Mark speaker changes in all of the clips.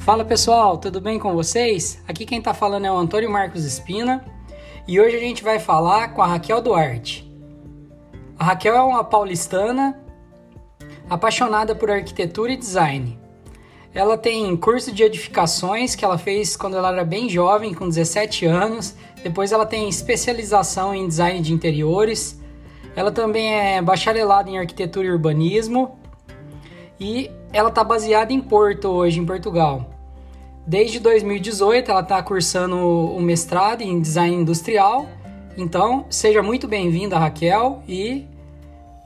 Speaker 1: Fala pessoal, tudo bem com vocês? Aqui quem está falando é o Antônio Marcos Espina e hoje a gente vai falar com a Raquel Duarte. A Raquel é uma paulistana apaixonada por arquitetura e design. Ela tem curso de edificações que ela fez quando ela era bem jovem, com 17 anos. Depois ela tem especialização em design de interiores. Ela também é bacharelada em arquitetura e urbanismo. E ela está baseada em Porto hoje, em Portugal. Desde 2018 ela está cursando o mestrado em design industrial. Então, seja muito bem-vinda, Raquel, e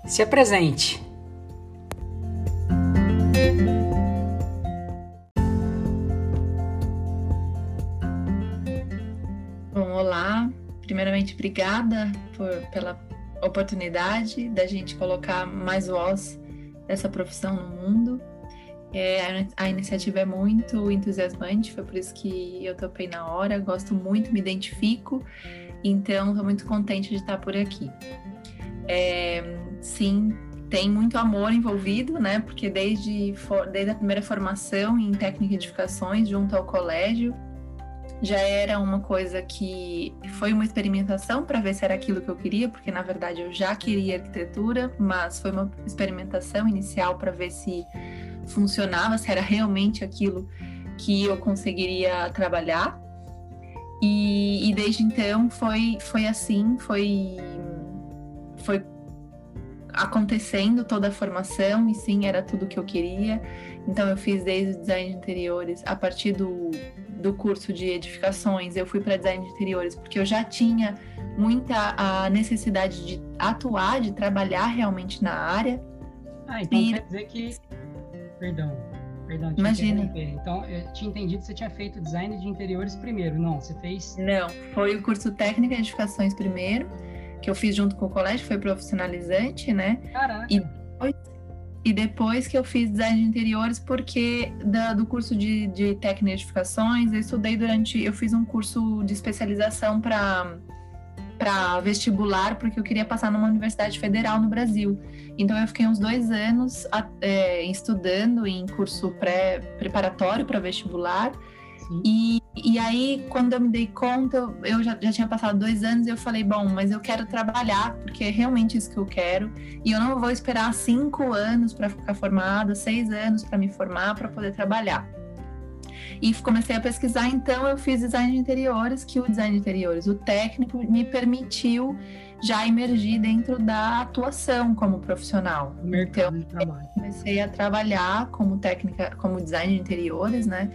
Speaker 1: se apresente.
Speaker 2: Bom, olá. Primeiramente, obrigada por, pela oportunidade da gente colocar mais voz dessa profissão no mundo. É, a iniciativa é muito entusiasmante, foi por isso que eu topei na hora, gosto muito, me identifico, então estou muito contente de estar por aqui. É, sim, tem muito amor envolvido, né? Porque desde, desde a primeira formação em técnica de edificações, junto ao colégio, já era uma coisa que foi uma experimentação para ver se era aquilo que eu queria, porque na verdade eu já queria arquitetura, mas foi uma experimentação inicial para ver se funcionava, se era realmente aquilo que eu conseguiria trabalhar. E, e desde então foi, foi assim, foi, foi acontecendo toda a formação e sim, era tudo que eu queria. Então eu fiz desde design de interiores, a partir do, do curso de edificações, eu fui para design de interiores porque eu já tinha muita a necessidade de atuar, de trabalhar realmente na área.
Speaker 1: Ah, então e... quer dizer que Perdão. Perdão,
Speaker 2: Imagina.
Speaker 1: Então, eu tinha entendido que você tinha feito design de interiores primeiro. Não, você fez.
Speaker 2: Não, foi o curso técnico de edificações primeiro, que eu fiz junto com o colégio, foi profissionalizante, né?
Speaker 1: Caraca.
Speaker 2: E depois, e depois que eu fiz design de interiores, porque da, do curso de, de técnica de edificações, eu estudei durante. Eu fiz um curso de especialização para para vestibular, porque eu queria passar numa universidade federal no Brasil. Então eu fiquei uns dois anos é, estudando em curso pré preparatório para vestibular. E, e aí, quando eu me dei conta, eu já, já tinha passado dois anos e eu falei, bom, mas eu quero trabalhar, porque é realmente isso que eu quero. E eu não vou esperar cinco anos para ficar formada, seis anos para me formar, para poder trabalhar. E comecei a pesquisar, então eu fiz design de interiores, que o design de interiores, o técnico, me permitiu já emergir dentro da atuação como profissional.
Speaker 1: Mercado então, de trabalho.
Speaker 2: comecei a trabalhar como técnica, como design de interiores, né?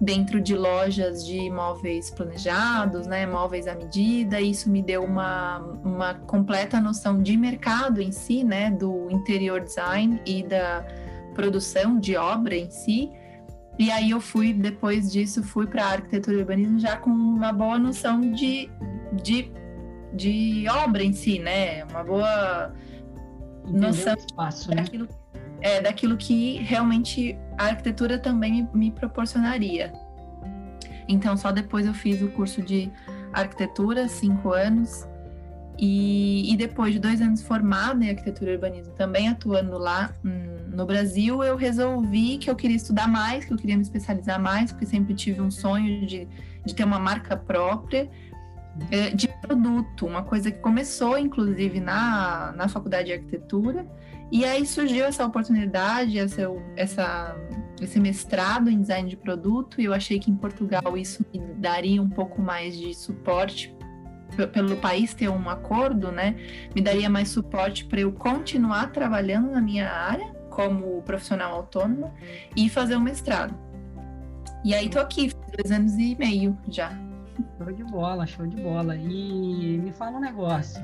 Speaker 2: Dentro de lojas de móveis planejados, né? Móveis à medida. Isso me deu uma, uma completa noção de mercado em si, né? Do interior design e da produção de obra em si. E aí eu fui, depois disso, fui para arquitetura e urbanismo já com uma boa noção de, de, de obra em si, né? Uma boa Entendeu noção
Speaker 1: espaço, né?
Speaker 2: daquilo, é, daquilo que realmente a arquitetura também me, me proporcionaria. Então, só depois eu fiz o curso de arquitetura, cinco anos, e, e depois de dois anos formada em arquitetura e urbanismo, também atuando lá hum, no Brasil, eu resolvi que eu queria estudar mais, que eu queria me especializar mais, porque sempre tive um sonho de, de ter uma marca própria é, de produto, uma coisa que começou, inclusive, na, na faculdade de arquitetura, e aí surgiu essa oportunidade, essa, essa, esse mestrado em design de produto, e eu achei que em Portugal isso me daria um pouco mais de suporte pelo país ter um acordo, né, me daria mais suporte para eu continuar trabalhando na minha área como profissional autônoma e fazer um mestrado. E aí tô aqui, dois anos e meio já.
Speaker 1: Show de bola, show de bola. E me fala um negócio.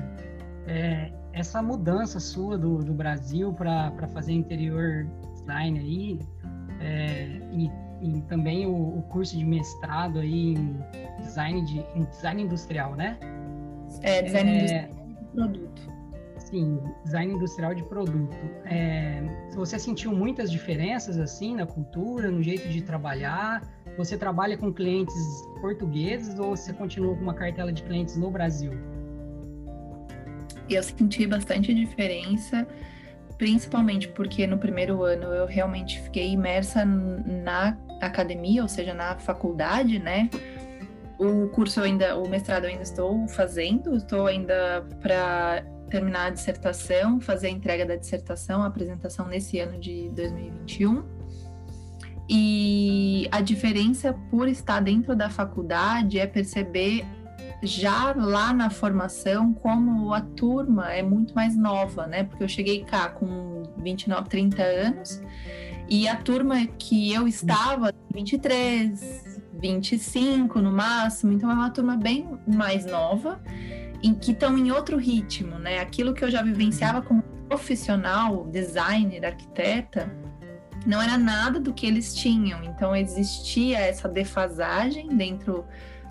Speaker 1: É, essa mudança sua do, do Brasil para fazer interior design aí, é, e, e, também o, o, curso de mestrado aí em design, de, em design industrial, né?
Speaker 2: É, design é, industrial de produto.
Speaker 1: Sim, design industrial de produto. É, você sentiu muitas diferenças assim na cultura, no jeito de trabalhar? Você trabalha com clientes portugueses ou você continua com uma cartela de clientes no Brasil?
Speaker 2: Eu senti bastante diferença principalmente porque no primeiro ano eu realmente fiquei imersa na academia, ou seja, na faculdade, né? O curso ainda, o mestrado ainda estou fazendo, estou ainda para terminar a dissertação, fazer a entrega da dissertação, a apresentação nesse ano de 2021. E a diferença por estar dentro da faculdade é perceber já lá na formação como a turma é muito mais nova, né? Porque eu cheguei cá com 29, 30 anos e a turma que eu estava 23, 25 no máximo, então é uma turma bem mais nova em que estão em outro ritmo, né? Aquilo que eu já vivenciava como profissional, designer, arquiteta, não era nada do que eles tinham. Então existia essa defasagem dentro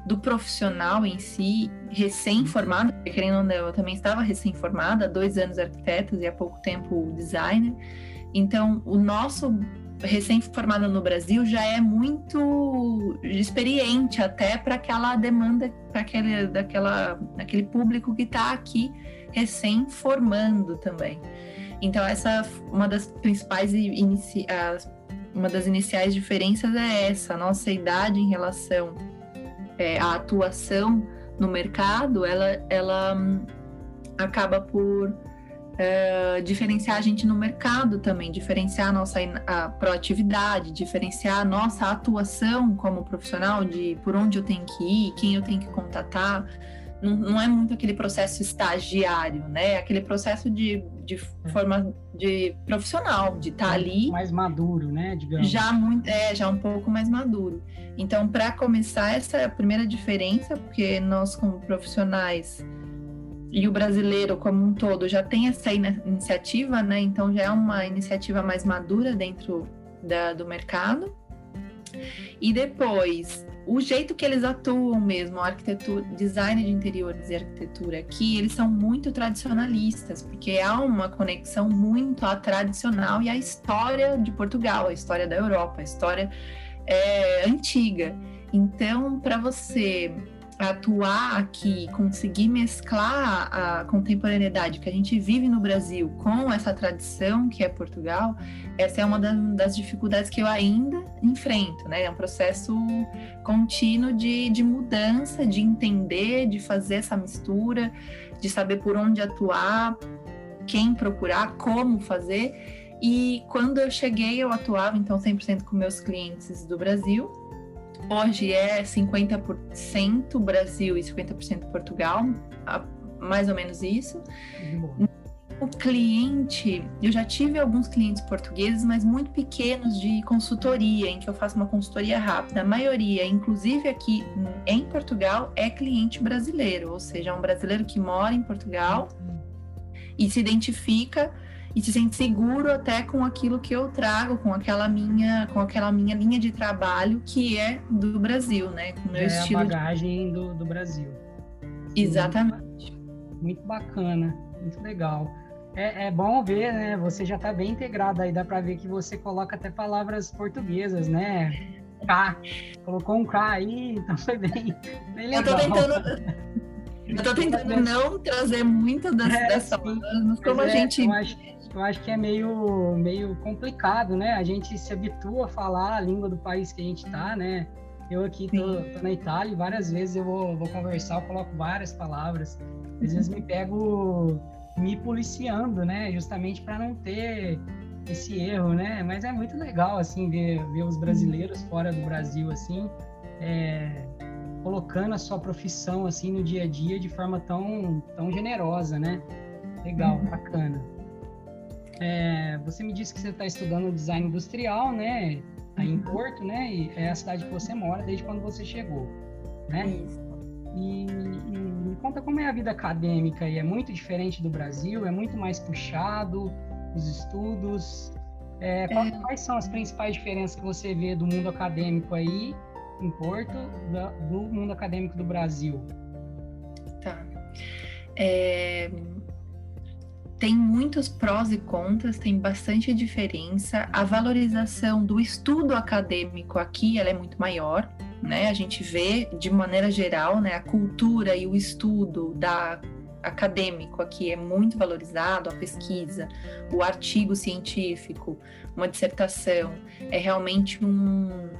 Speaker 2: do profissional em si, recém-formado, querendo ou não, eu também estava recém-formada, dois anos arquitetas e há pouco tempo designer. Então, o nosso recém-formado no Brasil já é muito experiente até para aquela demanda, para aquele, daquela, daquele público que está aqui recém-formando também. Então, essa uma das principais inici, uma das iniciais diferenças é essa, a nossa idade em relação é, a atuação no mercado, ela, ela hum, acaba por é, diferenciar a gente no mercado também, diferenciar a nossa a proatividade, diferenciar a nossa atuação como profissional de por onde eu tenho que ir, quem eu tenho que contatar. Não, não é muito aquele processo estagiário, né? Aquele processo de, de forma de profissional, de estar tá ali.
Speaker 1: Mais maduro, né? Digamos.
Speaker 2: Já muito, é, já um pouco mais maduro. Então, para começar, essa é a primeira diferença, porque nós, como profissionais, e o brasileiro como um todo já tem essa iniciativa, né? Então já é uma iniciativa mais madura dentro da, do mercado. E depois, o jeito que eles atuam mesmo, arquitetura, design de interiores e arquitetura aqui, eles são muito tradicionalistas, porque há uma conexão muito à tradicional e à história de Portugal, a história da Europa, a história é, antiga. Então, para você atuar aqui, conseguir mesclar a contemporaneidade que a gente vive no Brasil com essa tradição que é Portugal, essa é uma das dificuldades que eu ainda enfrento, né? É um processo contínuo de, de mudança, de entender, de fazer essa mistura, de saber por onde atuar, quem procurar, como fazer. E quando eu cheguei, eu atuava então 100% com meus clientes do Brasil hoje é 50% Brasil e 50% Portugal, mais ou menos isso. O cliente, eu já tive alguns clientes portugueses, mas muito pequenos de consultoria, em que eu faço uma consultoria rápida. A maioria, inclusive aqui em Portugal, é cliente brasileiro, ou seja, é um brasileiro que mora em Portugal e se identifica e se sente seguro até com aquilo que eu trago, com aquela minha, com aquela minha linha de trabalho que é do Brasil, né? Com
Speaker 1: meu é estilo a bagagem de... do, do Brasil.
Speaker 2: Exatamente.
Speaker 1: Muito, muito bacana, muito legal. É, é, bom ver, né? Você já está bem integrado aí, dá para ver que você coloca até palavras portuguesas, né? K. Colocou um K aí, então foi bem, bem legal.
Speaker 2: Eu tô tentando. Eu tô tentando não trazer muitas das, é, palavras, mas como a é, gente.
Speaker 1: Eu acho, eu acho que é meio, meio complicado, né? A gente se habitua a falar a língua do país que a gente tá, né? Eu aqui tô, tô na Itália e várias vezes eu vou, vou conversar, eu coloco várias palavras. Às vezes me pego me policiando, né? Justamente para não ter esse erro, né? Mas é muito legal, assim, ver, ver os brasileiros fora do Brasil, assim, é, colocando a sua profissão, assim, no dia a dia de forma tão, tão generosa, né? Legal, uhum. bacana. É, você me disse que você está estudando design industrial, né? Aí em uhum. Porto, né? E é a cidade que você mora desde quando você chegou, né? Isso. E, e, me conta como é a vida acadêmica aí. É muito diferente do Brasil? É muito mais puxado os estudos? É, quais, é... quais são as principais diferenças que você vê do mundo acadêmico aí em Porto do mundo acadêmico do Brasil?
Speaker 2: Tá. É, tem muitos prós e contras, tem bastante diferença. A valorização do estudo acadêmico aqui ela é muito maior, né? A gente vê de maneira geral, né, a cultura e o estudo da acadêmico aqui é muito valorizado, a pesquisa, o artigo científico, uma dissertação, é realmente um,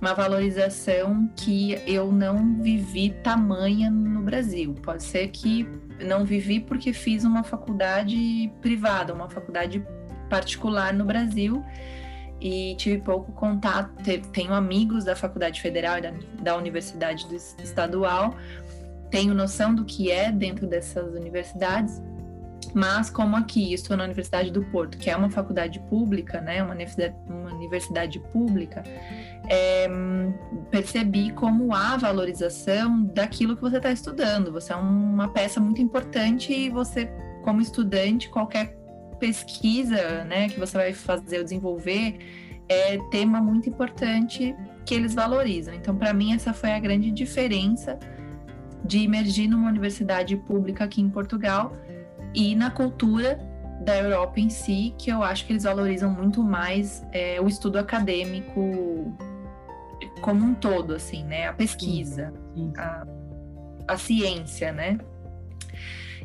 Speaker 2: uma valorização que eu não vivi tamanha no Brasil. Pode ser que não vivi porque fiz uma faculdade privada, uma faculdade particular no Brasil e tive pouco contato. Tenho amigos da Faculdade Federal e da, da Universidade Estadual, tenho noção do que é dentro dessas universidades, mas como aqui estou na Universidade do Porto, que é uma faculdade pública, né, uma universidade, pública, é, percebi como há valorização daquilo que você está estudando. Você é uma peça muito importante e você, como estudante, qualquer pesquisa, né, que você vai fazer ou desenvolver, é tema muito importante que eles valorizam. Então, para mim, essa foi a grande diferença de emergir numa universidade pública aqui em Portugal e na cultura da Europa em si, que eu acho que eles valorizam muito mais é, o estudo acadêmico como um todo, assim, né? A pesquisa, sim, sim. A, a ciência, né?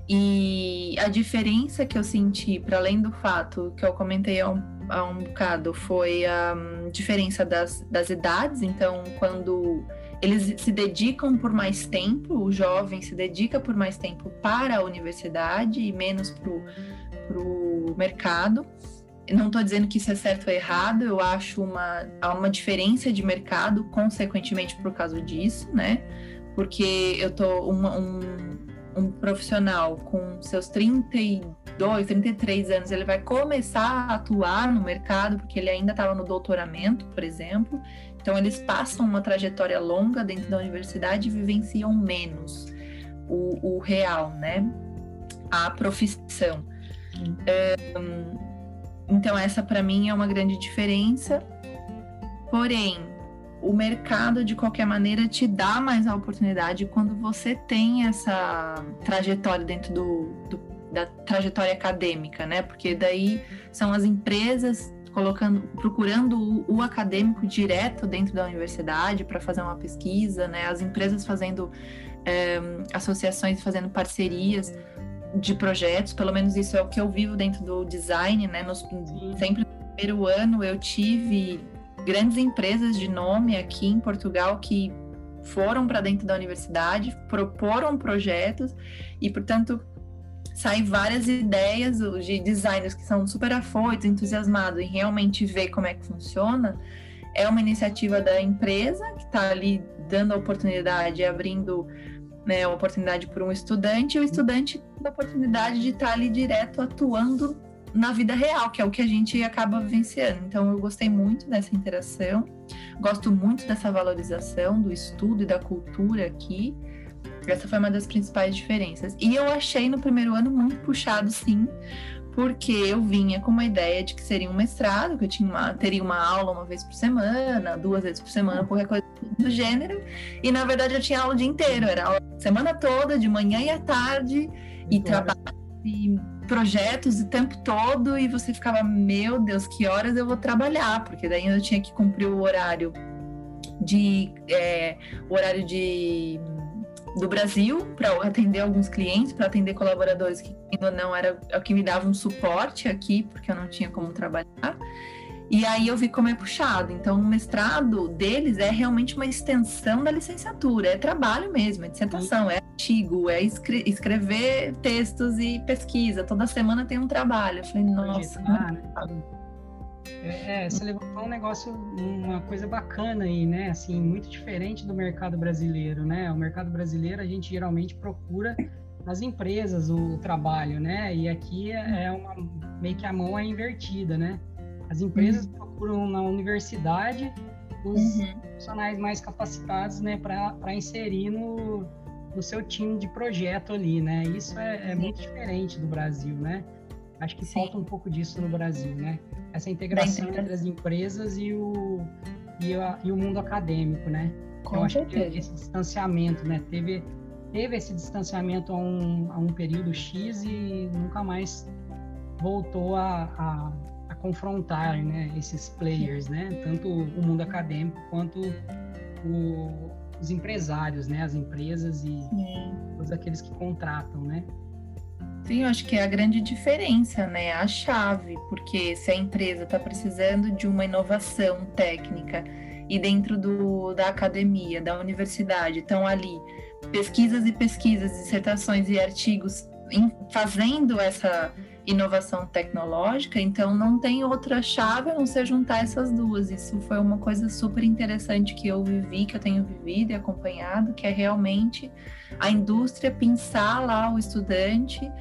Speaker 2: E a diferença que eu senti, para além do fato que eu comentei há um, há um bocado, foi a um, diferença das, das idades. Então, quando eles se dedicam por mais tempo, o jovem se dedica por mais tempo para a universidade e menos para o mercado. Não estou dizendo que isso é certo ou errado, eu acho uma, há uma diferença de mercado, consequentemente por causa disso, né? Porque eu tô uma, um, um profissional com seus 32, 33 anos, ele vai começar a atuar no mercado, porque ele ainda estava no doutoramento, por exemplo. Então, eles passam uma trajetória longa dentro da universidade e vivenciam menos o, o real, né? A profissão. Um, então, essa para mim é uma grande diferença. Porém, o mercado, de qualquer maneira, te dá mais a oportunidade quando você tem essa trajetória dentro do, do, da trajetória acadêmica, né? Porque daí são as empresas colocando, procurando o, o acadêmico direto dentro da universidade para fazer uma pesquisa, né? As empresas fazendo é, associações, fazendo parcerias de projetos, pelo menos isso é o que eu vivo dentro do design, né? Nos, sempre no primeiro ano eu tive grandes empresas de nome aqui em Portugal que foram para dentro da universidade, proporam projetos e, portanto, saem várias ideias de designers que são super afoitos, entusiasmados em realmente ver como é que funciona. É uma iniciativa da empresa que está ali dando a oportunidade, abrindo né, oportunidade para um estudante, e o estudante a oportunidade de estar tá ali direto atuando na vida real, que é o que a gente acaba vivenciando. Então, eu gostei muito dessa interação, gosto muito dessa valorização do estudo e da cultura aqui. Essa foi uma das principais diferenças. E eu achei no primeiro ano muito puxado, sim, porque eu vinha com uma ideia de que seria um mestrado, que eu tinha uma, teria uma aula uma vez por semana, duas vezes por semana, qualquer coisa do gênero. E na verdade eu tinha aula o dia inteiro, era aula a semana toda, de manhã e à tarde, e trabalho e projetos o tempo todo e você ficava, meu Deus, que horas eu vou trabalhar? Porque daí eu tinha que cumprir o horário de é, o horário de do Brasil para atender alguns clientes, para atender colaboradores que ainda não era o que me dava um suporte aqui, porque eu não tinha como trabalhar. E aí eu vi como é puxado. Então, o mestrado deles é realmente uma extensão da licenciatura, é trabalho mesmo, é dissertação, é artigo, é escre escrever textos e pesquisa. Toda semana tem um trabalho. Eu falei, nossa.
Speaker 1: É, é, você levantou um negócio, uma coisa bacana aí, né? Assim, muito diferente do mercado brasileiro, né? O mercado brasileiro a gente geralmente procura nas empresas o trabalho, né? E aqui é, é uma meio que a mão é invertida, né? As empresas uhum. procuram na universidade os uhum. profissionais mais capacitados, né, para inserir no, no seu time de projeto ali, né? Isso é, é muito diferente do Brasil, né? Acho que Sim. falta um pouco disso no Brasil, né? Essa integração entre as empresas e o, e, a, e o mundo acadêmico, né? Com Eu acho que esse distanciamento, né? Teve, teve esse distanciamento a um, a um período X e nunca mais voltou a, a a confrontar né, esses players, né, tanto o mundo acadêmico quanto o, os empresários, né, as empresas e Sim. todos aqueles que contratam, né.
Speaker 2: Eu acho que é a grande diferença, né? A chave, porque se a empresa está precisando de uma inovação técnica e dentro do, da academia, da universidade, estão ali pesquisas e pesquisas, dissertações e artigos em, fazendo essa inovação tecnológica, então não tem outra chave a não ser juntar essas duas. Isso foi uma coisa super interessante que eu vivi, que eu tenho vivido e acompanhado, que é realmente a indústria pensar lá o estudante.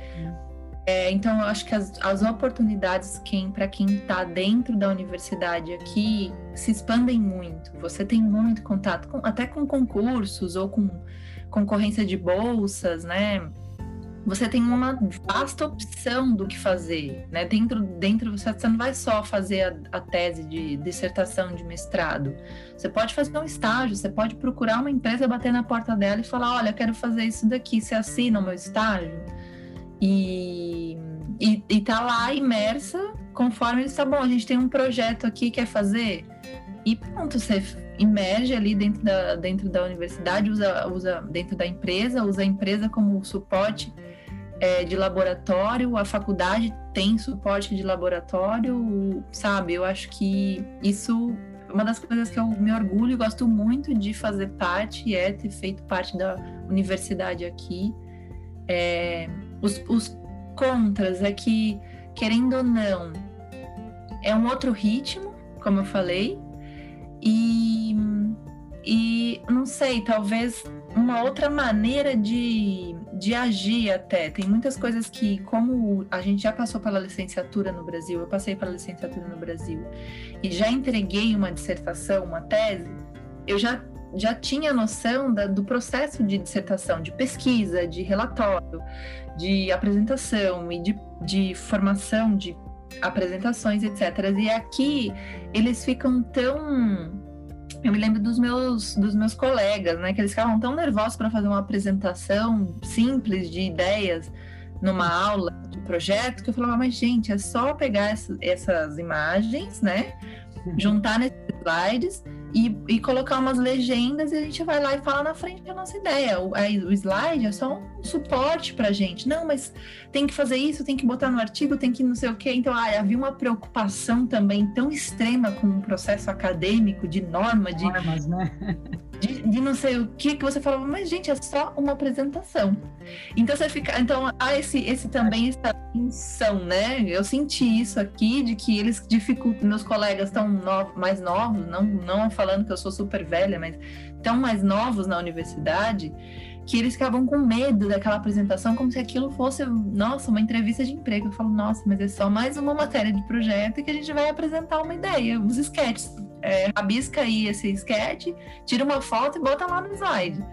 Speaker 2: É, então, eu acho que as, as oportunidades quem, para quem está dentro da universidade aqui se expandem muito. Você tem muito contato, com, até com concursos ou com concorrência de bolsas, né? Você tem uma vasta opção do que fazer, né? Dentro, dentro você, não vai só fazer a, a tese de dissertação de mestrado. Você pode fazer um estágio, você pode procurar uma empresa, bater na porta dela e falar: olha, quero fazer isso daqui, você assina o meu estágio? E, e, e tá lá imersa conforme ele está bom. A gente tem um projeto aqui, quer fazer? E pronto, você emerge ali dentro da, dentro da universidade, usa, usa dentro da empresa, usa a empresa como suporte é, de laboratório, a faculdade tem suporte de laboratório, sabe? Eu acho que isso uma das coisas que eu me orgulho e gosto muito de fazer parte é ter feito parte da universidade aqui. É, os, os contras é que, querendo ou não, é um outro ritmo, como eu falei, e, e não sei, talvez uma outra maneira de, de agir até. Tem muitas coisas que, como a gente já passou pela licenciatura no Brasil, eu passei pela licenciatura no Brasil e já entreguei uma dissertação, uma tese, eu já, já tinha noção da, do processo de dissertação, de pesquisa, de relatório, de apresentação e de, de formação de apresentações, etc. E aqui eles ficam tão. Eu me lembro dos meus, dos meus colegas, né? Que eles ficavam tão nervosos para fazer uma apresentação simples de ideias numa aula de projeto que eu falava, mas gente, é só pegar essa, essas imagens, né? Uhum. Juntar nesses slides e, e, colocar umas legendas e a gente vai lá e fala na frente a nossa ideia. O, aí, o slide é só um suporte para gente. Não, mas tem que fazer isso, tem que botar no artigo, tem que não sei o quê. Então, havia uma preocupação também tão extrema com o processo acadêmico de norma, de,
Speaker 1: Normas, né?
Speaker 2: de, de, não sei o que, que você falava, mas gente, é só uma apresentação. Então você fica. Então, há esse, esse também essa tensão, né? Eu senti isso aqui, de que eles dificultam, meus colegas estão mais novos, não, não falando que eu sou super velha, mas tão mais novos na universidade que eles ficavam com medo daquela apresentação, como se aquilo fosse, nossa, uma entrevista de emprego. Eu falo, nossa, mas é só mais uma matéria de projeto que a gente vai apresentar uma ideia, os sketches. É, rabisca aí esse sketch, tira uma foto e bota lá no slide.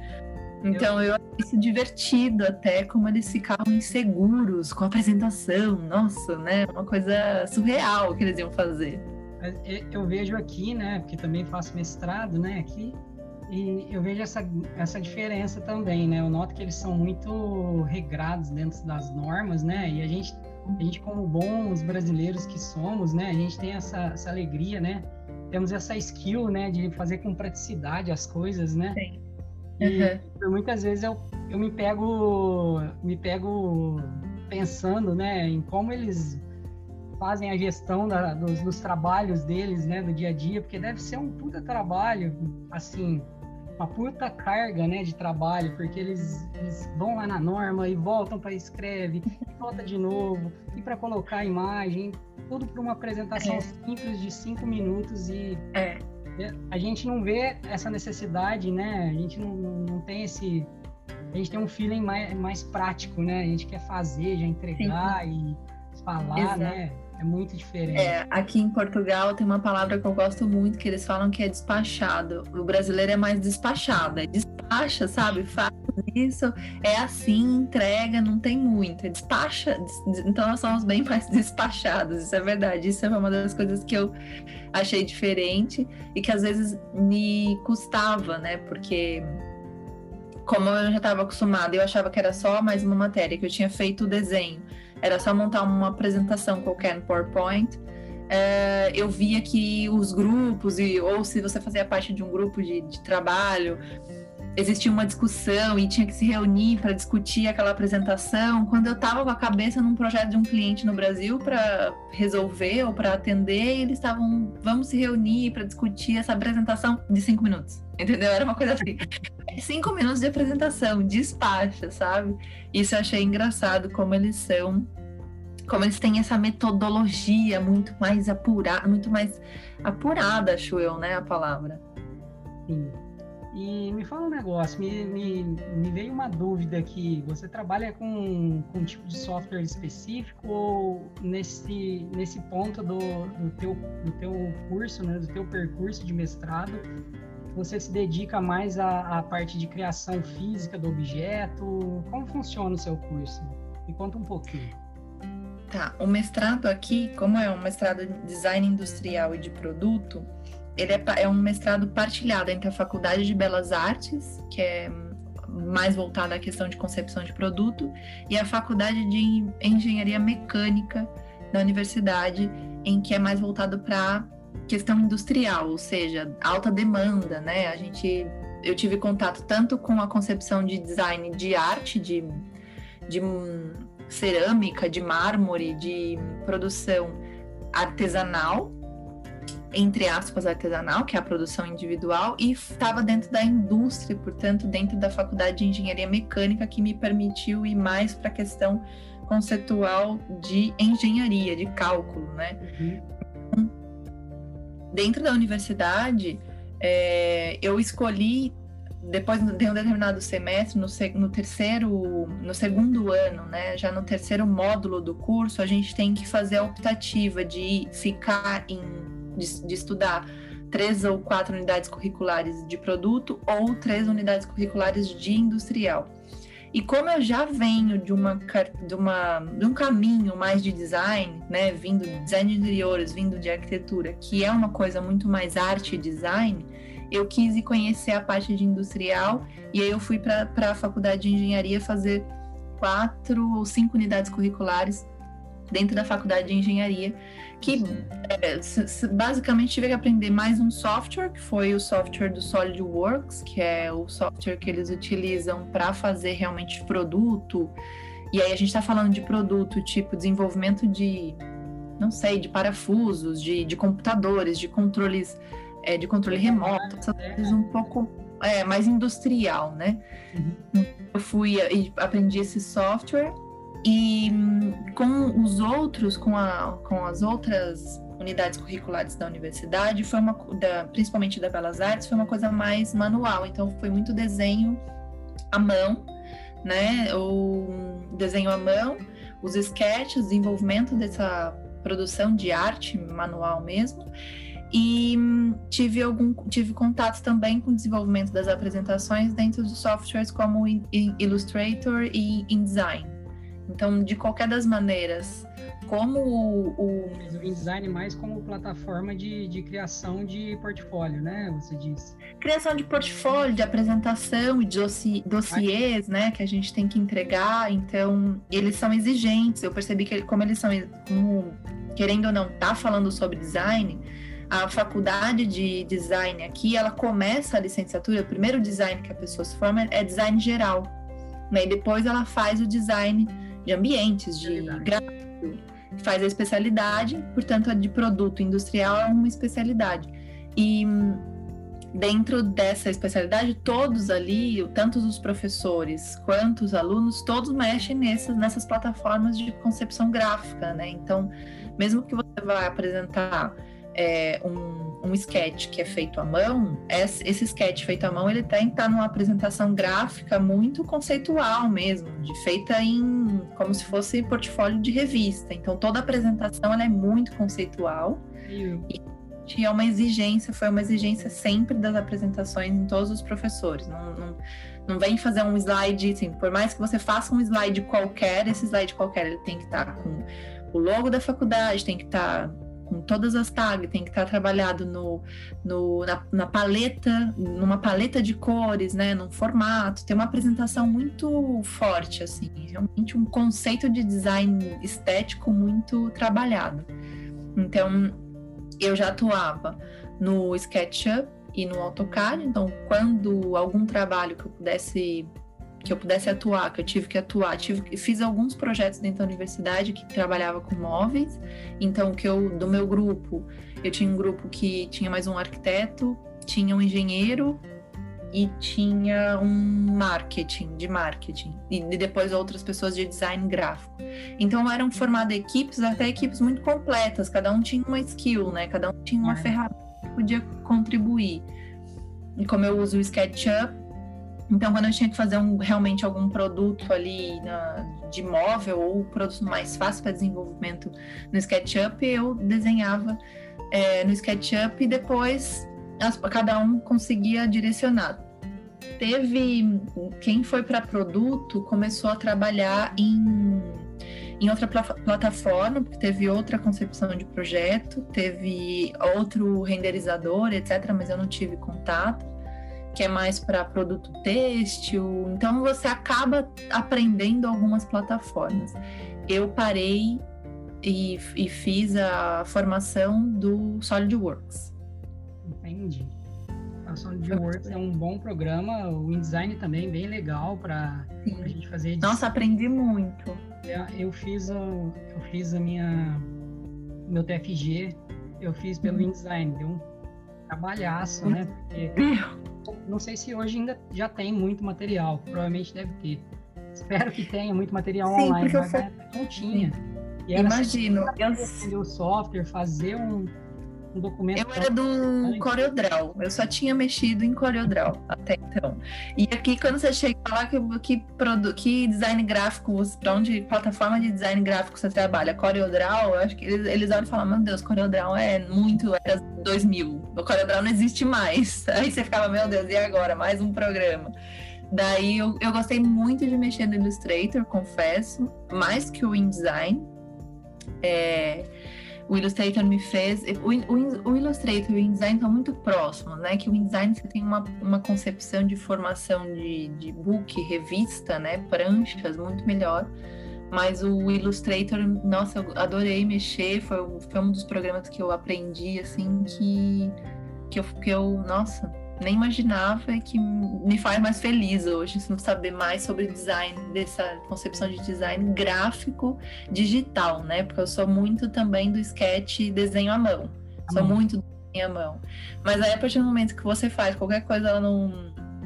Speaker 2: Então eu acho isso divertido até como eles ficavam inseguros com a apresentação. Nossa, né? Uma coisa surreal que eles iam fazer.
Speaker 1: Eu vejo aqui, né? Porque também faço mestrado, né? Aqui e eu vejo essa, essa diferença também, né? Eu noto que eles são muito regrados dentro das normas, né? E a gente, a gente como bons brasileiros que somos, né? A gente tem essa, essa alegria, né? Temos essa skill, né? De fazer com praticidade as coisas, né? Sim. E uhum. muitas vezes eu, eu me pego me pego pensando, né? Em como eles fazem a gestão da, dos, dos, trabalhos deles, né, do dia a dia, porque deve ser um puta trabalho, assim, uma puta carga né, de trabalho, porque eles, eles vão lá na norma e voltam para escreve, e volta de novo, e para colocar a imagem, tudo para uma apresentação é. simples de cinco minutos e é. a gente não vê essa necessidade, né? A gente não, não tem esse. A gente tem um feeling mais, mais prático, né? A gente quer fazer, já entregar Sim. e falar, Exato. né? É muito diferente.
Speaker 2: É, aqui em Portugal tem uma palavra que eu gosto muito que eles falam que é despachado. O brasileiro é mais despachado, é despacha, sabe? Faz isso, é assim, entrega, não tem muito. É despacha. Então nós somos bem mais despachados, isso é verdade. Isso é uma das coisas que eu achei diferente e que às vezes me custava, né? Porque como eu já estava acostumada, eu achava que era só mais uma matéria, que eu tinha feito o desenho era só montar uma apresentação qualquer no PowerPoint. É, eu via que os grupos, e, ou se você fazia parte de um grupo de, de trabalho, existia uma discussão e tinha que se reunir para discutir aquela apresentação. Quando eu estava com a cabeça num projeto de um cliente no Brasil para resolver ou para atender, eles estavam, vamos se reunir para discutir essa apresentação de cinco minutos. Entendeu? Era uma coisa assim. Cinco minutos de apresentação, despacha, sabe? Isso eu achei engraçado como eles são, como eles têm essa metodologia muito mais apurada, muito mais apurada, acho eu, né? A palavra.
Speaker 1: Sim. E me fala um negócio, me, me, me veio uma dúvida aqui. Você trabalha com, com um tipo de software específico ou nesse, nesse ponto do, do, teu, do teu curso, né, do teu percurso de mestrado, você se dedica mais à, à parte de criação física do objeto? Como funciona o seu curso? Me conta um pouquinho.
Speaker 2: Tá, o mestrado aqui, como é um mestrado de design industrial e de produto, ele é, é um mestrado partilhado entre a Faculdade de Belas Artes, que é mais voltada à questão de concepção de produto, e a Faculdade de Engenharia Mecânica da universidade, em que é mais voltado para questão industrial, ou seja, alta demanda, né? A gente, eu tive contato tanto com a concepção de design de arte, de, de cerâmica, de mármore, de produção artesanal, entre aspas, artesanal, que é a produção individual, e estava dentro da indústria, portanto, dentro da faculdade de engenharia mecânica, que me permitiu ir mais para a questão conceitual de engenharia, de cálculo, né? Uhum. Dentro da universidade, é, eu escolhi depois de um determinado semestre, no, no, terceiro, no segundo ano, né, já no terceiro módulo do curso, a gente tem que fazer a optativa de ficar em de, de estudar três ou quatro unidades curriculares de produto ou três unidades curriculares de industrial. E como eu já venho de, uma, de, uma, de um caminho mais de design, né, vindo de design de interiores, vindo de arquitetura, que é uma coisa muito mais arte e design, eu quis conhecer a parte de industrial e aí eu fui para a faculdade de engenharia fazer quatro ou cinco unidades curriculares dentro da faculdade de engenharia, que é, basicamente tive que aprender mais um software, que foi o software do SolidWorks, que é o software que eles utilizam para fazer realmente produto. E aí a gente está falando de produto tipo desenvolvimento de, não sei, de parafusos, de, de computadores, de controles, é, de controle remoto, essas coisas um pouco é, mais industrial, né? Uhum. Eu fui e aprendi esse software e com os outros, com, a, com as outras unidades curriculares da universidade, foi uma, da, principalmente da Belas Artes, foi uma coisa mais manual. Então, foi muito desenho à mão, né? O desenho à mão, os sketches, desenvolvimento dessa produção de arte manual mesmo. E tive algum tive contato também com o desenvolvimento das apresentações dentro de softwares como Illustrator e InDesign. Então, de qualquer das maneiras, como o, o...
Speaker 1: o InDesign mais como plataforma de, de criação de portfólio, né? Você disse.
Speaker 2: Criação de portfólio, de apresentação e de dossiês, né? Que a gente tem que entregar. Então, eles são exigentes. Eu percebi que como eles são, como, querendo ou não, tá falando sobre design, a faculdade de design aqui, ela começa a licenciatura, o primeiro design que a pessoa se forma é design geral. Né? E depois ela faz o design de ambientes, de gráfico, faz a especialidade, portanto, a de produto industrial é uma especialidade. E dentro dessa especialidade, todos ali, tanto os professores quanto os alunos, todos mexem nessas, nessas plataformas de concepção gráfica, né? Então, mesmo que você vá apresentar é, um, um sketch que é feito à mão, esse sketch feito à mão, ele tem que estar numa apresentação gráfica muito conceitual mesmo, de, feita em como se fosse portfólio de revista. Então, toda a apresentação ela é muito conceitual. E é uma exigência, foi uma exigência sempre das apresentações em todos os professores. Não, não, não vem fazer um slide, assim, por mais que você faça um slide qualquer, esse slide qualquer ele tem que estar com o logo da faculdade, tem que estar com todas as tags, tem que estar trabalhado no, no na, na, paleta, numa paleta de cores, né, num formato, tem uma apresentação muito forte, assim, realmente um conceito de design estético muito trabalhado. Então, eu já atuava no SketchUp, e no AutoCAD. Então, quando algum trabalho que eu pudesse que eu pudesse atuar, que eu tive que atuar, tive, fiz alguns projetos dentro da universidade que trabalhava com móveis. Então, que eu do meu grupo, eu tinha um grupo que tinha mais um arquiteto, tinha um engenheiro e tinha um marketing, de marketing, e depois outras pessoas de design gráfico. Então eram formadas equipes, até equipes muito completas, cada um tinha uma skill, né? Cada um tinha uma é. ferramenta que podia contribuir. E como eu uso o SketchUp, então quando eu tinha que fazer um, realmente algum produto ali na, de móvel ou produto mais fácil para desenvolvimento no SketchUp, eu desenhava é, no SketchUp e depois cada um conseguia direcionar. Teve quem foi para produto começou a trabalhar em, em outra pl plataforma, porque teve outra concepção de projeto, teve outro renderizador, etc., mas eu não tive contato, que é mais para produto têxtil. Então você acaba aprendendo algumas plataformas. Eu parei e, e fiz a formação do SolidWorks
Speaker 1: Entendi. A SolidWorks é um bom programa, o InDesign também bem legal para a gente fazer.
Speaker 2: Edição. Nossa, aprendi muito.
Speaker 1: Eu, eu fiz a, eu fiz a minha meu TFG, eu fiz pelo uhum. InDesign, deu um trabalhaço, né? Porque não sei se hoje ainda já tem muito material, provavelmente deve ter. Espero que tenha muito material Sim, online, mas eu... não tinha.
Speaker 2: Imagino.
Speaker 1: Eu... o software, fazer um, um documento.
Speaker 2: Eu era do CorelDRAW, eu só tinha mexido em CorelDRAW até então. E aqui, quando você chega lá, que, que, que design gráfico, para onde plataforma de design gráfico você trabalha? CorelDRAW, eu acho que eles, eles olham e falam: Meu Deus, CorelDRAW é muito, era 2000. O CorelDRAW não existe mais. Aí você ficava: Meu Deus, e agora? Mais um programa. Daí eu, eu gostei muito de mexer no Illustrator, confesso, mais que o InDesign. É, o Illustrator me fez. O, o, o Illustrator e o InDesign estão muito próximos, né? Que o InDesign você tem uma, uma concepção de formação de, de book, revista, né? Pranchas, muito melhor. Mas o Illustrator, nossa, eu adorei mexer. Foi, foi um dos programas que eu aprendi, assim, que, que, eu, que eu. Nossa, nem imaginava e que me faz mais feliz hoje, saber mais sobre design, dessa concepção de design gráfico digital, né? Porque eu sou muito também do sketch e desenho à mão. Sou muito do desenho à mão. Mas aí, a partir do momento que você faz qualquer coisa no,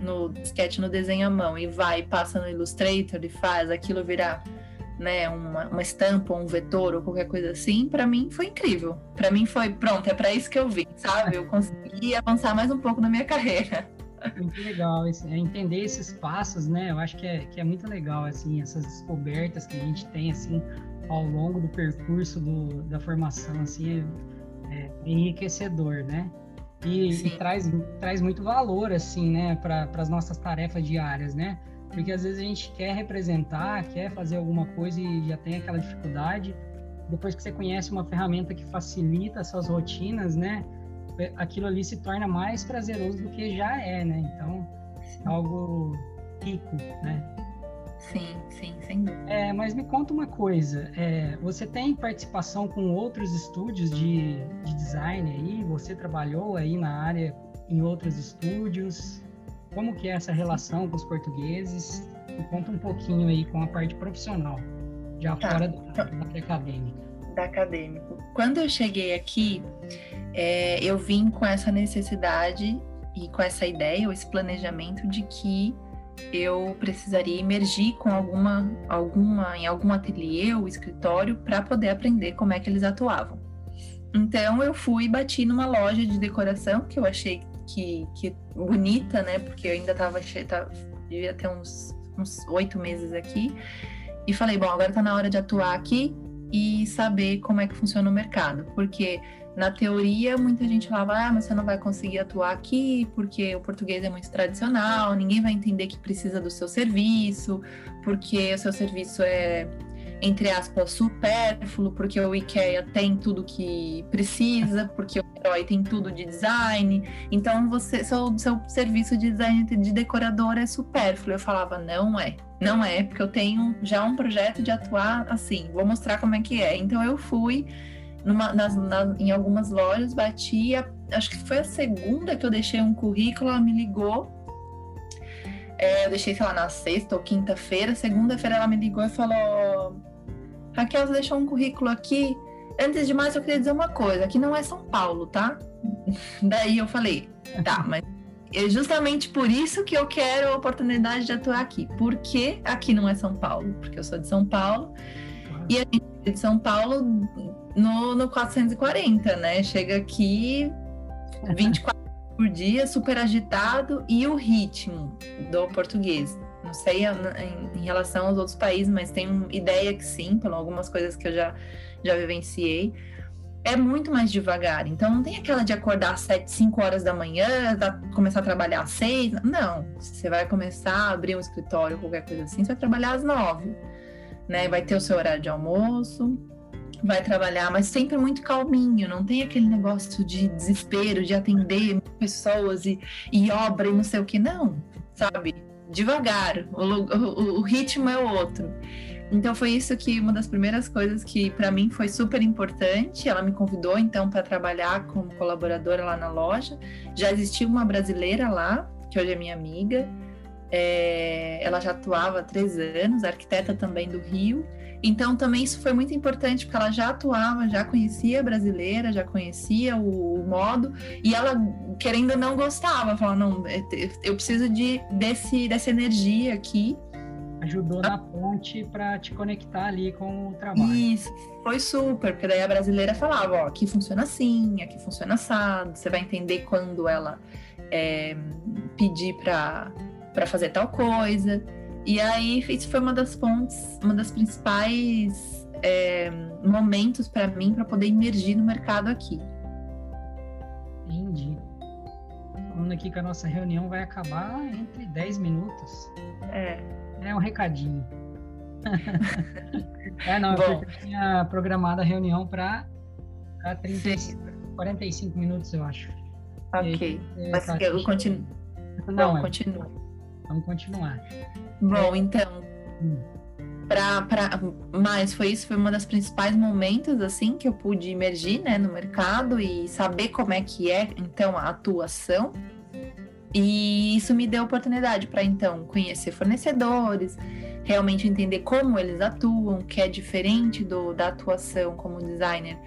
Speaker 2: no sketch, no desenho à mão, e vai, passa no Illustrator e faz aquilo virar né, uma, uma estampa, um vetor ou qualquer coisa assim, para mim foi incrível. Para mim foi, pronto, é para isso que eu vim, sabe? Eu consegui avançar mais um pouco na minha carreira.
Speaker 1: Muito legal, é entender esses passos, né? Eu acho que é, que é muito legal, assim, essas descobertas que a gente tem, assim, ao longo do percurso do, da formação, assim, é, é enriquecedor, né? E, e, traz, traz muito valor, assim, né, para as nossas tarefas diárias, né? Porque às vezes a gente quer representar, quer fazer alguma coisa e já tem aquela dificuldade. Depois que você conhece uma ferramenta que facilita as suas rotinas, né? Aquilo ali se torna mais prazeroso do que já é, né? Então, é algo rico, né?
Speaker 2: Sim, sim, sem dúvida.
Speaker 1: É, mas me conta uma coisa, é, você tem participação com outros estúdios de, de design aí? Você trabalhou aí na área em outros estúdios? Como que é essa relação com os portugueses? Me conta um pouquinho aí com a parte profissional, já tá. fora da, da acadêmica.
Speaker 2: Da acadêmico. Quando eu cheguei aqui, é, eu vim com essa necessidade e com essa ideia, ou esse planejamento de que eu precisaria emergir com alguma, alguma em algum ateliê ou escritório para poder aprender como é que eles atuavam. Então eu fui e bati numa loja de decoração que eu achei que, que bonita, né? Porque eu ainda tava, tava devia ter uns oito meses aqui. E falei, bom, agora tá na hora de atuar aqui e saber como é que funciona o mercado. Porque na teoria muita gente falava, ah, mas você não vai conseguir atuar aqui porque o português é muito tradicional, ninguém vai entender que precisa do seu serviço, porque o seu serviço é entre aspas, supérfluo, porque o IKEA tem tudo que precisa, porque o herói tem tudo de design. Então, você, seu, seu serviço de design de decorador é supérfluo. Eu falava, não é, não é, porque eu tenho já um projeto de atuar assim, vou mostrar como é que é. Então, eu fui numa, nas, na, em algumas lojas, bati acho que foi a segunda que eu deixei um currículo, ela me ligou. É, eu deixei, sei lá, na sexta ou quinta-feira. Segunda-feira ela me ligou e falou: Raquel, você deixou um currículo aqui. Antes de mais, eu queria dizer uma coisa: aqui não é São Paulo, tá? Daí eu falei: tá, mas é justamente por isso que eu quero a oportunidade de atuar aqui. Por que aqui não é São Paulo? Porque eu sou de São Paulo e a gente é de São Paulo no, no 440, né? Chega aqui 24 por dia, super agitado, e o ritmo do português. Não sei em, relação aos outros países, mas tenho ideia que sim, por algumas coisas que eu já, já vivenciei. É muito mais devagar. Então, não tem aquela de acordar às 7, 5 horas da manhã, começar a trabalhar às 6. Não. Você vai começar a abrir um escritório, qualquer coisa assim, você vai trabalhar às 9. Né? Vai ter o seu horário de almoço, vai trabalhar, mas sempre muito calminho, não tem aquele negócio de desespero, de atender pessoas e, e obra e não sei o que, não, sabe? Devagar, o, o, o ritmo é outro. Então foi isso que uma das primeiras coisas que para mim foi super importante. Ela me convidou então para trabalhar como colaboradora lá na loja. Já existia uma brasileira lá, que hoje é minha amiga. É, ela já atuava há três anos, arquiteta também do Rio. Então, também isso foi muito importante, porque ela já atuava, já conhecia a brasileira, já conhecia o, o modo, e ela, querendo ou não, gostava. Falava, não, é, eu preciso de, desse, dessa energia aqui.
Speaker 1: Ajudou na ponte para te conectar ali com o trabalho.
Speaker 2: Isso, foi super, porque daí a brasileira falava, ó, aqui funciona assim, aqui funciona assado, você vai entender quando ela é, pedir para fazer tal coisa. E aí, isso foi uma das pontes, uma das principais é, momentos para mim para poder emergir no mercado aqui.
Speaker 1: Entendi. Falando aqui que a nossa reunião vai acabar entre 10 minutos.
Speaker 2: É.
Speaker 1: É um recadinho. é, não, Bom, eu tinha programado a reunião para 45 minutos, eu acho.
Speaker 2: Ok. E, Mas tá eu continuo.
Speaker 1: Não, Bom, é, continua. Vamos continuar.
Speaker 2: Bom, então, para pra, mas foi isso, foi uma das principais momentos assim que eu pude emergir, né, no mercado e saber como é que é então a atuação. E isso me deu oportunidade para então conhecer fornecedores, realmente entender como eles atuam, que é diferente do, da atuação como designer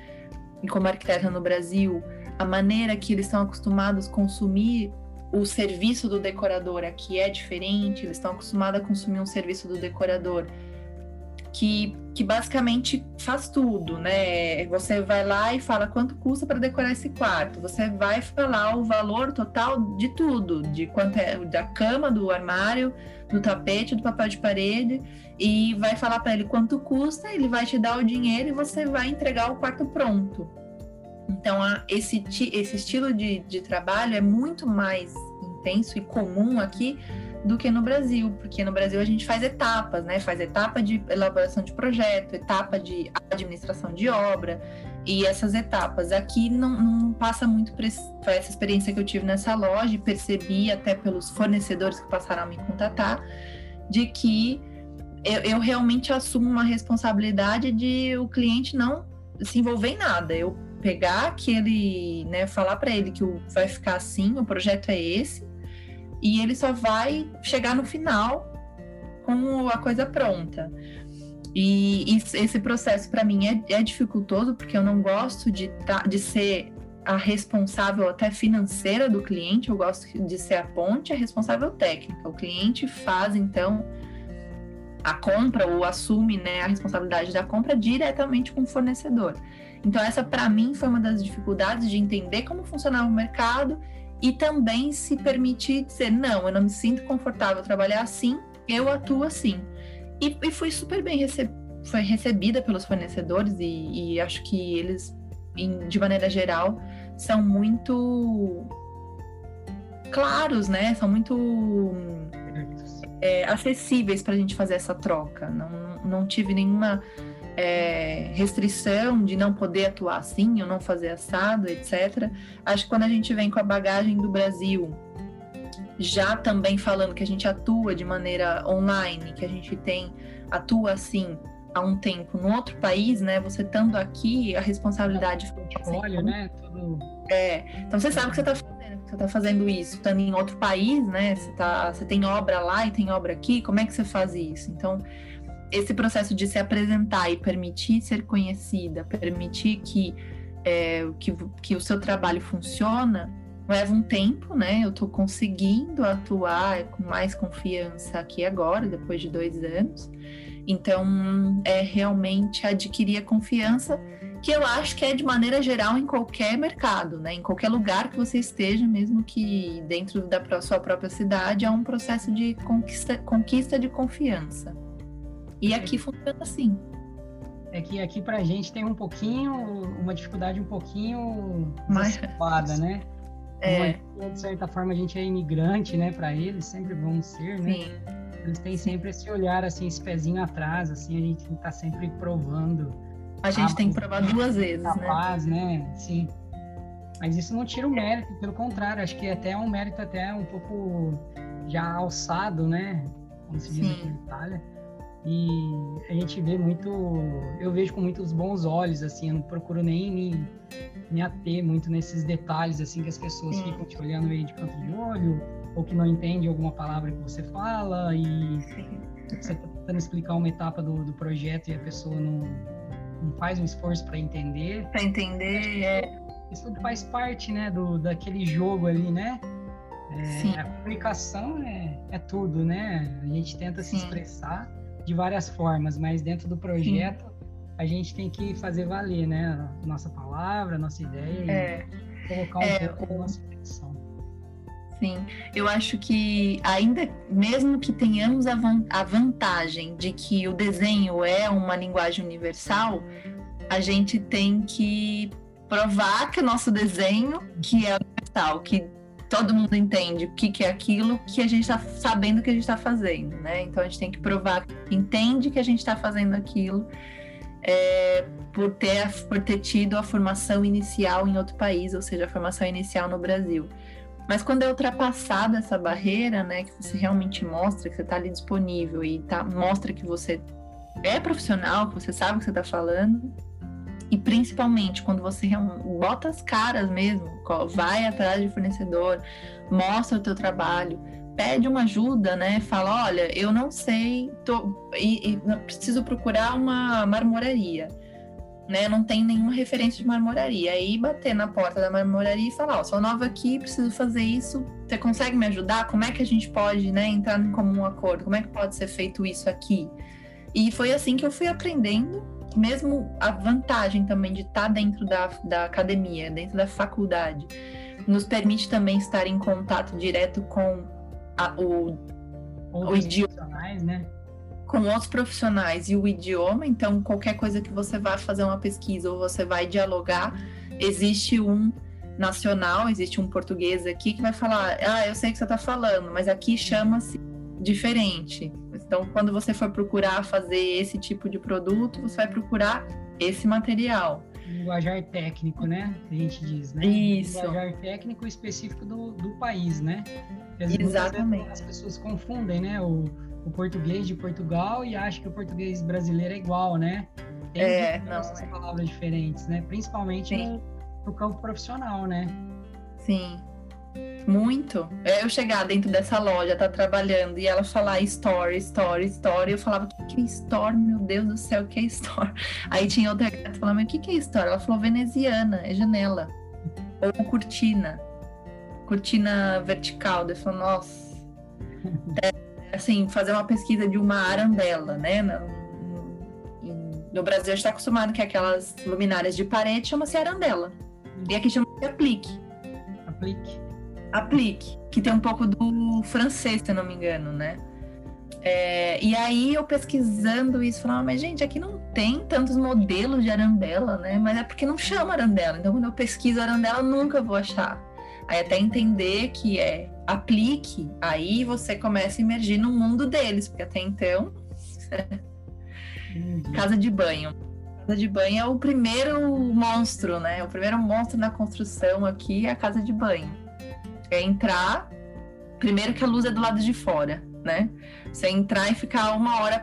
Speaker 2: e como arquiteta no Brasil, a maneira que eles estão acostumados a consumir o serviço do decorador aqui é diferente, eles estão acostumados a consumir um serviço do decorador que, que basicamente faz tudo, né? Você vai lá e fala quanto custa para decorar esse quarto, você vai falar o valor total de tudo, de quanto é da cama, do armário, do tapete, do papel de parede, e vai falar para ele quanto custa, ele vai te dar o dinheiro e você vai entregar o quarto pronto. Então, esse, esse estilo de, de trabalho é muito mais intenso e comum aqui do que no Brasil, porque no Brasil a gente faz etapas, né? Faz etapa de elaboração de projeto, etapa de administração de obra, e essas etapas aqui não, não passa muito por essa experiência que eu tive nessa loja e percebi até pelos fornecedores que passaram a me contatar, de que eu, eu realmente assumo uma responsabilidade de o cliente não se envolver em nada. Eu pegar aquele, né, falar para ele que o, vai ficar assim, o projeto é esse, e ele só vai chegar no final com a coisa pronta. E, esse processo para mim é, é, dificultoso porque eu não gosto de, tá, de ser a responsável até financeira do cliente, eu gosto de ser a ponte, a responsável técnica. O cliente faz então a compra ou assume né, a responsabilidade da compra diretamente com o fornecedor. Então, essa para mim foi uma das dificuldades de entender como funcionava o mercado e também se permitir dizer: não, eu não me sinto confortável trabalhar assim, eu atuo assim. E, e fui super bem receb foi recebida pelos fornecedores, e, e acho que eles, em, de maneira geral, são muito claros, né? São muito é, acessíveis para a gente fazer essa troca. Não, não tive nenhuma é, restrição de não poder atuar assim ou não fazer assado, etc. Acho que quando a gente vem com a bagagem do Brasil, já também falando que a gente atua de maneira online, que a gente tem atua assim há um tempo no outro país, né? Você estando aqui, a responsabilidade.
Speaker 1: Olha, né? Tudo...
Speaker 2: É. Então você sabe o que você está fazendo você está fazendo isso estando em outro país, né? Você, tá, você tem obra lá e tem obra aqui, como é que você faz isso? Então, esse processo de se apresentar e permitir ser conhecida, permitir que, é, que, que o seu trabalho funciona, leva um tempo, né? Eu estou conseguindo atuar com mais confiança aqui agora, depois de dois anos. Então, é realmente adquirir a confiança que eu acho que é de maneira geral em qualquer mercado, né? Em qualquer lugar que você esteja, mesmo que dentro da sua própria cidade, é um processo de conquista, conquista de confiança. E aqui funciona assim.
Speaker 1: É que aqui pra gente tem um pouquinho, uma dificuldade um pouquinho mais acentuada, né? É. de certa forma a gente é imigrante, né, para eles, sempre vão ser, né? Sim. Eles têm sempre esse olhar assim, esse pezinho atrás, assim, a gente tá sempre provando
Speaker 2: a gente ah, tem que provar duas vezes,
Speaker 1: capaz, né? né? Sim. Mas isso não tira o mérito, pelo contrário, acho que é até um mérito até um pouco já alçado, né? Como se diz Sim. aqui na Itália. E a gente vê muito, eu vejo com muitos bons olhos, assim, eu não procuro nem me, me ater muito nesses detalhes, assim, que as pessoas Sim. ficam te olhando meio de canto de olho, ou que não entendem alguma palavra que você fala, e você tá tentando explicar uma etapa do, do projeto e a pessoa não, não faz um esforço para entender.
Speaker 2: Para entender, é.
Speaker 1: Isso tudo faz parte, né, do, daquele jogo ali, né? É. A comunicação é, é tudo, né? A gente tenta Sim. se expressar de várias formas, mas dentro do projeto Sim. a gente tem que fazer valer, né? Nossa palavra, nossa ideia é. e colocar um é, pouco da nossa intenção.
Speaker 2: Sim, eu acho que ainda, mesmo que tenhamos a, van a vantagem de que o desenho é uma linguagem universal, a gente tem que provar que o nosso desenho, que é universal, que todo mundo entende o que, que é aquilo, que a gente está sabendo que a gente está fazendo, né? Então a gente tem que provar que entende que a gente está fazendo aquilo. É, por ter, por ter tido a formação inicial em outro país, ou seja, a formação inicial no Brasil. Mas quando é ultrapassada essa barreira, né, que você realmente mostra que você está ali disponível e tá, mostra que você é profissional, que você sabe o que você está falando, e principalmente quando você bota as caras mesmo, vai atrás de fornecedor, mostra o teu trabalho, pede uma ajuda, né? Fala, olha, eu não sei, tô, e, e preciso procurar uma marmoraria né, não tem nenhuma referência de marmoraria. Aí bater na porta da marmoraria e falar, ó, oh, sou nova aqui, preciso fazer isso, você consegue me ajudar? Como é que a gente pode, né, entrar em comum acordo? Como é que pode ser feito isso aqui? E foi assim que eu fui aprendendo, mesmo a vantagem também de estar dentro da, da academia, dentro da faculdade, nos permite também estar em contato direto com a, o,
Speaker 1: o idioma. Né?
Speaker 2: com outros profissionais e o idioma, então qualquer coisa que você vá fazer uma pesquisa ou você vai dialogar, existe um nacional, existe um português aqui que vai falar: "Ah, eu sei que você está falando, mas aqui chama-se diferente". Então, quando você for procurar fazer esse tipo de produto, você vai procurar esse material.
Speaker 1: Linguajar técnico, né? Que a gente diz, né?
Speaker 2: Isso.
Speaker 1: Linguajar técnico específico do, do país, né?
Speaker 2: Exatamente.
Speaker 1: As pessoas confundem, né? O, o português de Portugal e acha que o português brasileiro é igual, né?
Speaker 2: Tem é, não,
Speaker 1: é. palavras diferentes, né? Principalmente no, no, campo profissional, né?
Speaker 2: Sim. Muito. É eu chegar dentro dessa loja, tá trabalhando, e ela falar store, store, store, eu falava, o que é store? Meu Deus do céu, o que é store? Aí tinha outra que falando, o que é store? Ela falou veneziana, é janela. Ou cortina. Cortina vertical. Eu falei, nossa. assim, fazer uma pesquisa de uma arandela, né? No, no Brasil a gente está acostumado que aquelas luminárias de parede chama-se arandela. E aqui chama-se aplique.
Speaker 1: Aplique.
Speaker 2: Aplique, que tem um pouco do francês, se eu não me engano, né? É, e aí eu pesquisando isso, falava, mas gente, aqui não tem tantos modelos de arandela, né? Mas é porque não chama arandela. Então, quando eu pesquiso arandela, eu nunca vou achar. Aí até entender que é aplique, aí você começa a emergir no mundo deles, porque até então. casa de banho. Casa de banho é o primeiro monstro, né? O primeiro monstro na construção aqui é a casa de banho. É entrar, primeiro que a luz é do lado de fora, né? Você entrar e ficar uma hora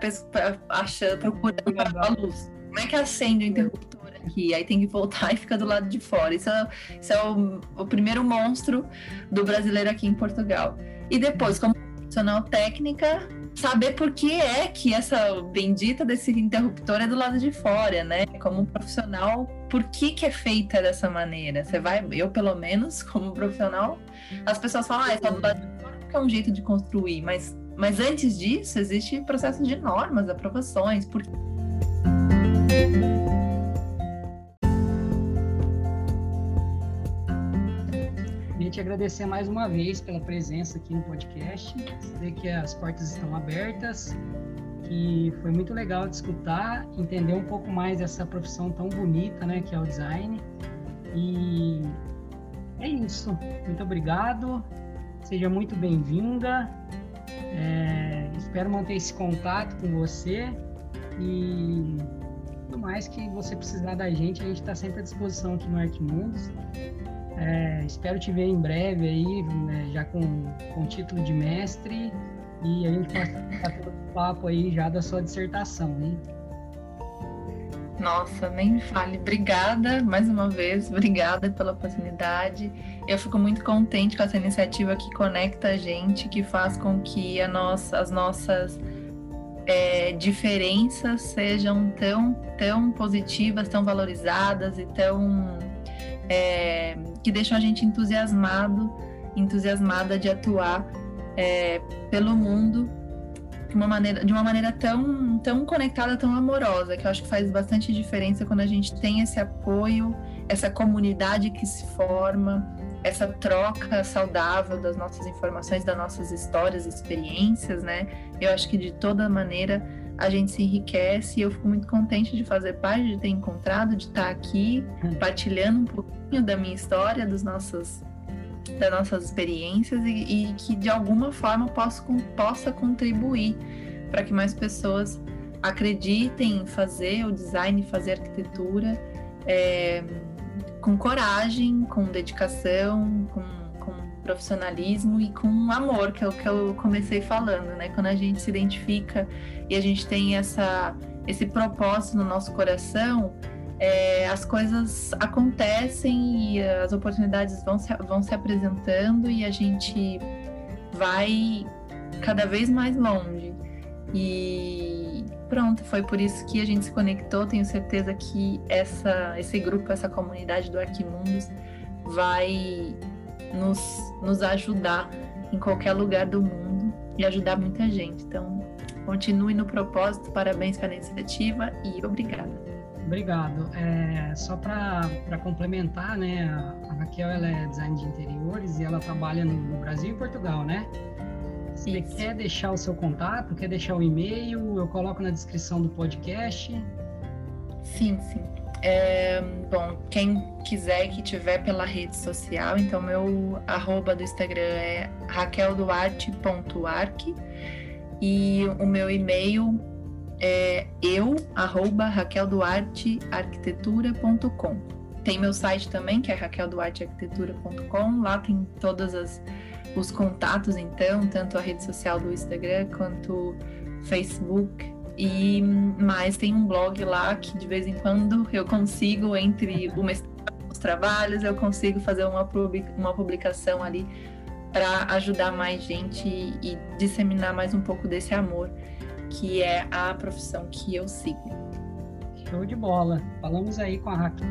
Speaker 2: achando, procurando a luz. Como é que acende o interruptor aqui? Aí tem que voltar e fica do lado de fora. Isso é, isso é o, o primeiro monstro do brasileiro aqui em Portugal. E depois, como profissional técnica, saber por que é que essa bendita desse interruptor é do lado de fora, né? Como profissional, por que que é feita dessa maneira? Você vai, eu pelo menos, como profissional, as pessoas falam, ah, é só do lado de fora porque é um jeito de construir, mas, mas antes disso existe processo de normas, aprovações, por
Speaker 1: Queria te agradecer mais uma vez pela presença aqui no podcast, dizer que as portas estão abertas, que foi muito legal de escutar, entender um pouco mais dessa profissão tão bonita, né, que é o design. E é isso. Muito obrigado. Seja muito bem-vinda. É, espero manter esse contato com você e tudo mais que você precisar da gente, a gente está sempre à disposição aqui no Arquimundos. É, espero te ver em breve aí, né, já com, com título de mestre, e a gente ficar todo o papo aí já da sua dissertação, hein?
Speaker 2: Nossa, nem fale. Obrigada mais uma vez, obrigada pela oportunidade. Eu fico muito contente com essa iniciativa que conecta a gente, que faz com que a nossa, as nossas é, diferenças sejam tão, tão positivas, tão valorizadas e tão é, que deixam a gente entusiasmado, entusiasmada de atuar é, pelo mundo de uma maneira, de uma maneira tão, tão conectada, tão amorosa, que eu acho que faz bastante diferença quando a gente tem esse apoio, essa comunidade que se forma, essa troca saudável das nossas informações, das nossas histórias, experiências, né? Eu acho que de toda maneira a gente se enriquece e eu fico muito contente de fazer parte, de ter encontrado, de estar aqui hum. partilhando um pouquinho da minha história, dos nossos, das nossas experiências e, e que de alguma forma posso, possa contribuir para que mais pessoas acreditem em fazer o design, fazer arquitetura é, com coragem, com dedicação, com profissionalismo e com amor, que é o que eu comecei falando, né? Quando a gente se identifica e a gente tem essa, esse propósito no nosso coração, é, as coisas acontecem e as oportunidades vão se, vão se apresentando e a gente vai cada vez mais longe. E pronto, foi por isso que a gente se conectou. Tenho certeza que essa, esse grupo, essa comunidade do Arquimundos vai nos, nos ajudar em qualquer lugar do mundo e ajudar muita gente. Então, continue no propósito, parabéns pela iniciativa e obrigada.
Speaker 1: Obrigado. É, só para complementar, né, a Raquel ela é design de interiores e ela trabalha no, Brasil e Portugal, né? Se você quer deixar o seu contato, quer deixar o e-mail, eu coloco na descrição do podcast.
Speaker 2: Sim, sim. É, bom, quem quiser que tiver pela rede social, então meu arroba do Instagram é raquelduarte.arc e o meu e-mail é eu, arroba raquelduartearquitetura.com. Tem meu site também, que é raquelduartearquitetura.com. Lá tem todos as, os contatos, então, tanto a rede social do Instagram quanto Facebook e mas tem um blog lá que de vez em quando eu consigo entre o mestrado, os trabalhos, eu consigo fazer uma uma publicação ali para ajudar mais gente e, e disseminar mais um pouco desse amor que é a profissão que eu sigo.
Speaker 1: Show de bola. Falamos aí com a Raquel.